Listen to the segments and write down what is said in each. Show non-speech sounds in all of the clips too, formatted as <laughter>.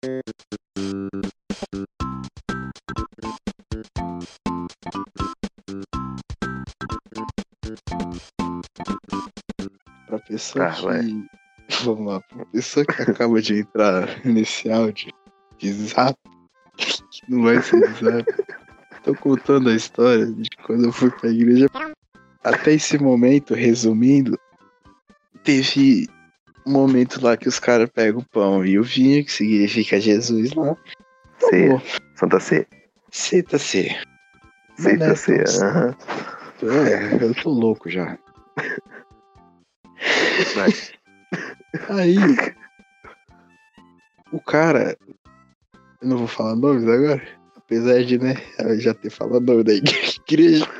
Pra pessoa Ah, que. Vamos lá, pra pessoa que acaba de entrar <laughs> nesse áudio de zap, que <laughs> não vai ser zap. Tô contando a história de quando eu fui pra igreja. Até esse momento, resumindo, teve momento lá que os caras pegam o pão e o vinho, que significa Jesus lá. C. Tomou. Santa C. Senta C. Santa C. aham. É, eu tô louco já. Aí, o cara, eu não vou falar nomes agora, apesar de, né, já ter falado nome da igreja. <laughs>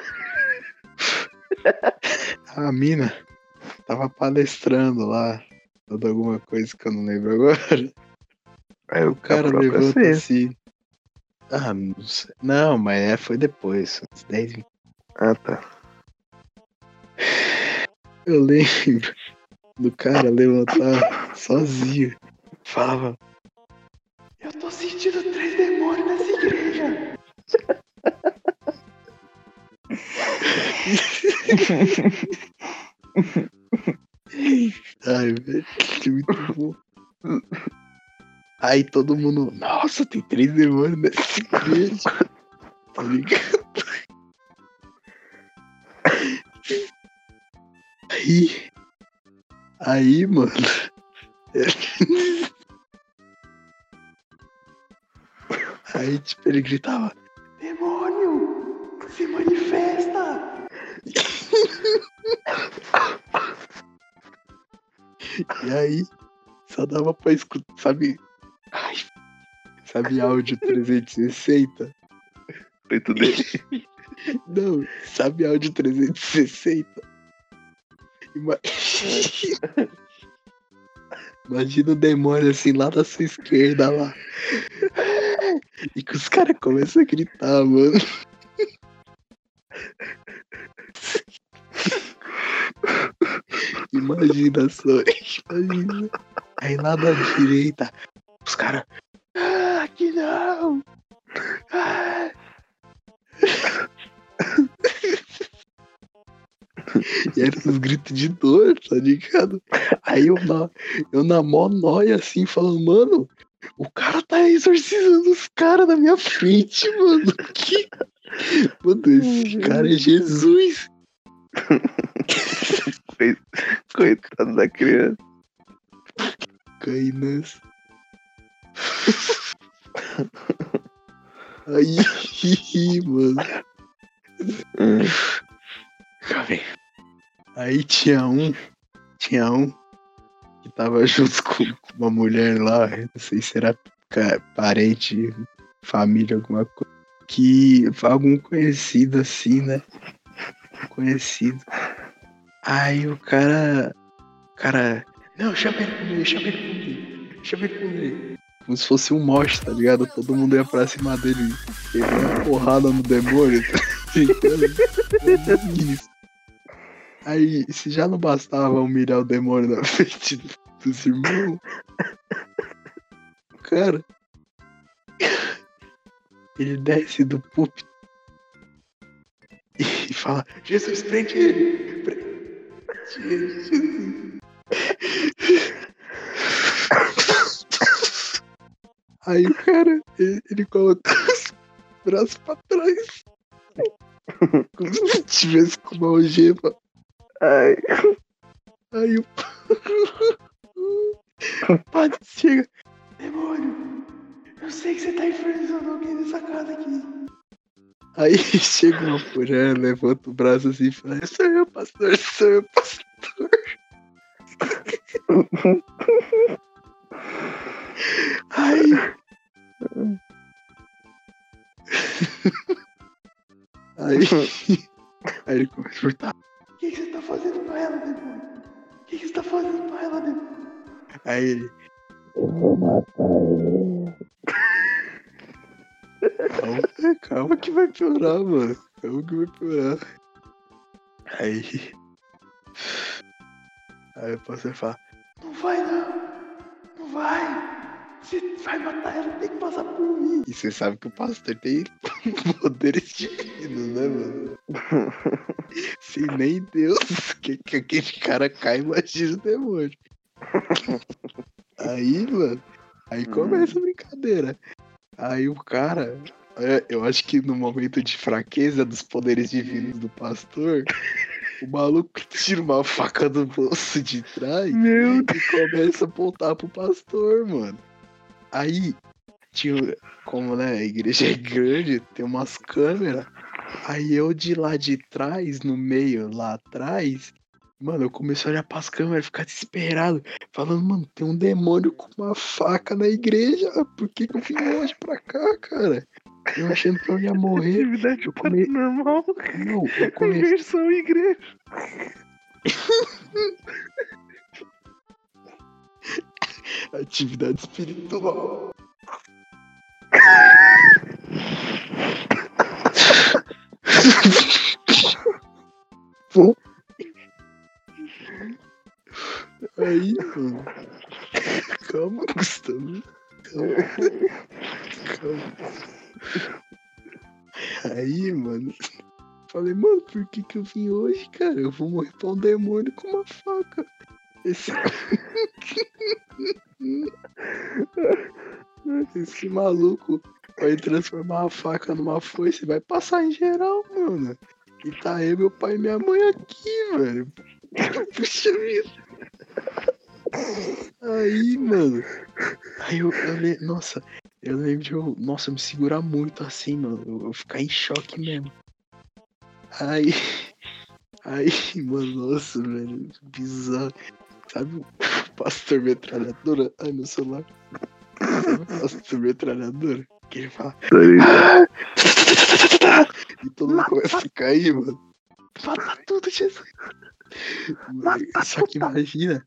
A mina tava palestrando lá, dando alguma coisa que eu não lembro agora. Aí O cara levanta assim. Ah, não sei. Não, mas é, foi depois, uns 10 minutos. Ah, tá. Eu lembro do cara levantar sozinho. Falava. Eu tô sentindo três demônios nessa igreja. <laughs> Ai, velho, que muito bom. Aí todo mundo. Nossa, tem três demônios nessa igreja. Tá ligado? Aí. Aí, mano. Aí, tipo, ele gritava: Demônio! Se manifesta! E aí, só dava pra escutar, sabe? Ai, sabe áudio 360? Preto dele. Não, sabe áudio 360? Ima- Imagina o demônio assim lá da sua esquerda lá. E que os caras começam a gritar, mano. Imagina só, imagina. Aí lá da direita, os caras. Ah, aqui não! Ah. <laughs> E eram os gritos de dor, tá ligado? Aí eu na, eu na mó nóia assim, falando, mano, o cara tá exorcizando os caras na minha frente, mano. Que... Mano, esse cara é Jesus. <laughs> Coitado da criança. Cainas. <laughs> Aí, <laughs> mano. Hum. Calma aí. Tinha um. Tinha um que tava junto com com uma mulher lá, não sei se era parente, família, alguma coisa. Que algum conhecido assim, né? Conhecido. Aí o cara. O cara. Não, chama ele comigo, chama ele comigo. Chama ele comigo. Como se fosse um moche, tá ligado? Todo mundo ia pra cima dele. Ele uma porrada no demônio. tá. Aí, se já não bastava humilhar o demônio na frente dos irmãos, cara, ele desce do púlpito e fala: Jesus, prende ele! Aí o cara, ele, ele coloca os braços pra trás. Como se tivesse com uma algema. Ai. Aí o o padre chega. Demônio, eu sei que você tá infernizando alguém nessa casa aqui. Aí <laughs> chega uma mulher, levanta o braço assim e fala: Sou eu, pastor, sou eu, pastor. <laughs> Aí. Aí. <laughs> Aí ele começa a perguntar: O que, você tá fazendo com ela, demônio? O que, você tá fazendo com ela, demônio? Aí ele. Eu vou matar ele. Calma, calma que vai piorar, mano. Calma que vai piorar. Aí. Aí o pastor fala: Não vai não. Não vai. você vai matar ela, tem que passar por mim. E você sabe que o pastor tem <laughs> poderes divinos, né, mano? <laughs> Se nem Deus que, que aquele cara cai, imagina o demônio. <laughs> Aí, mano, aí começa a brincadeira. Aí o cara, é, eu acho que no momento de fraqueza dos poderes divinos do pastor, o maluco tira uma faca do bolso de trás Meu e começa a apontar pro pastor, mano. Aí, tinha, como né, a igreja é grande, tem umas câmeras. Aí eu de lá de trás, no meio, lá atrás, mano, eu comecei a olhar pras câmeras, ficar desesperado, falando, mano, tem um demônio com uma faca na igreja. Por que, que eu vim hoje pra cá, cara? Eu achando que eu ia morrer. Atividade Eu come- paranormal. Não, eu <laughs> comecei. Em igreja. <laughs> Atividade espiritual. <laughs> Bom. Aí, mano. Calma, Gustavo. Calma. Calma. Aí, mano. Falei, mano, por que que eu vim hoje, cara? Eu vou morrer pra um demônio com uma faca. Esse. Esse maluco vai transformar a faca numa foice vai passar em geral, mano. E tá eu, meu pai e minha mãe aqui, velho. <laughs> Puxa vida. Aí, mano. Aí eu, eu le- Nossa, eu lembro de eu. Nossa, me segurar muito assim, mano. Eu, eu ficar em choque mesmo. Aí. Aí, mano, nossa, velho. Bizarro. Sabe o pastor metralhadora? Ai, meu celular. Sabe o pastor metralhadora? Que ele fala. E todo mundo começa a cair, mano. Mata tudo, Jesus. Só que imagina.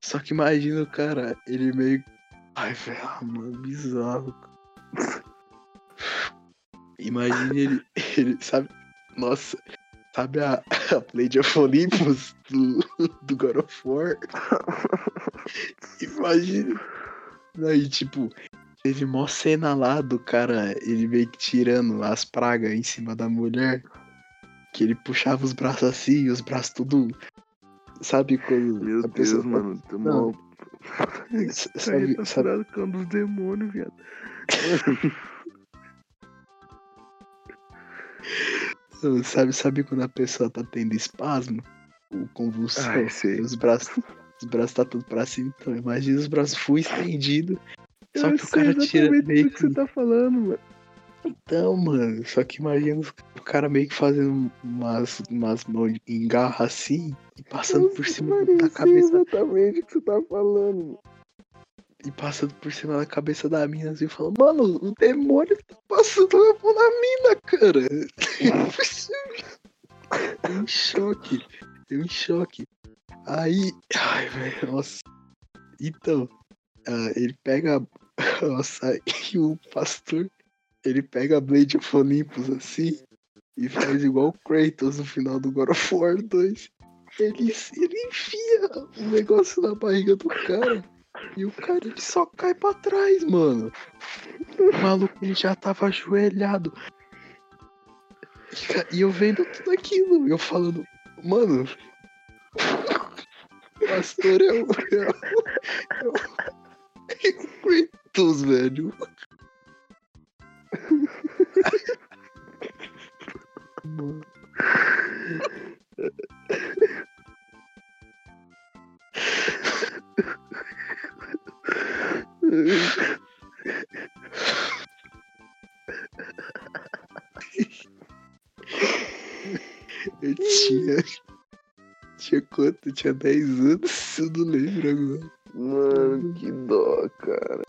Só que imagina o cara, ele meio. Ai, velho, mano, bizarro. Imagina ele, ele. Sabe. Nossa. Sabe a, a Blade of Olympus do, do God of War? Imagina. Aí, tipo, teve mó cena lá do cara, ele meio que tirando as pragas em cima da mulher. Que ele puxava os braços assim, os braços tudo. Sabe quando Meu a Deus, pessoa tá- mano. Não, mal. <laughs> S- Tá Sabe, sabe, com dos demônios, viado. sabe, sabe quando a pessoa tá tendo espasmo? Ou convulsão? Ai, sei. Os braços, os braços tá tudo pra cima. Então, imagina os braços full estendidos. Só que o cara tira meio do que você que. tá falando, mano. Então, mano, só que imagina o cara meio que fazendo umas, umas mãos em garra assim e passando por cima da cabeça. exatamente o que você tá falando. E passando por cima da cabeça da mina assim, falando, mano, o demônio tá passando a mão na mina, cara. <laughs> Eu em choque. Eu em choque. Aí. Ai, velho, nossa. Então, ah, ele pega. <laughs> Nossa, e o pastor. Ele pega a Blade of Olympus assim. E faz igual o Kratos no final do God of War 2. Ele, ele enfia o negócio na barriga do cara. E o cara ele só cai pra trás, mano. O maluco ele já tava ajoelhado. E eu vendo tudo aquilo. Eu falando, mano. O pastor é o. É o, é Kratos, velho. Eu tinha. Tinha quanto? Eu tinha 10 anos, eu não lembro agora. Mano, que dó, cara.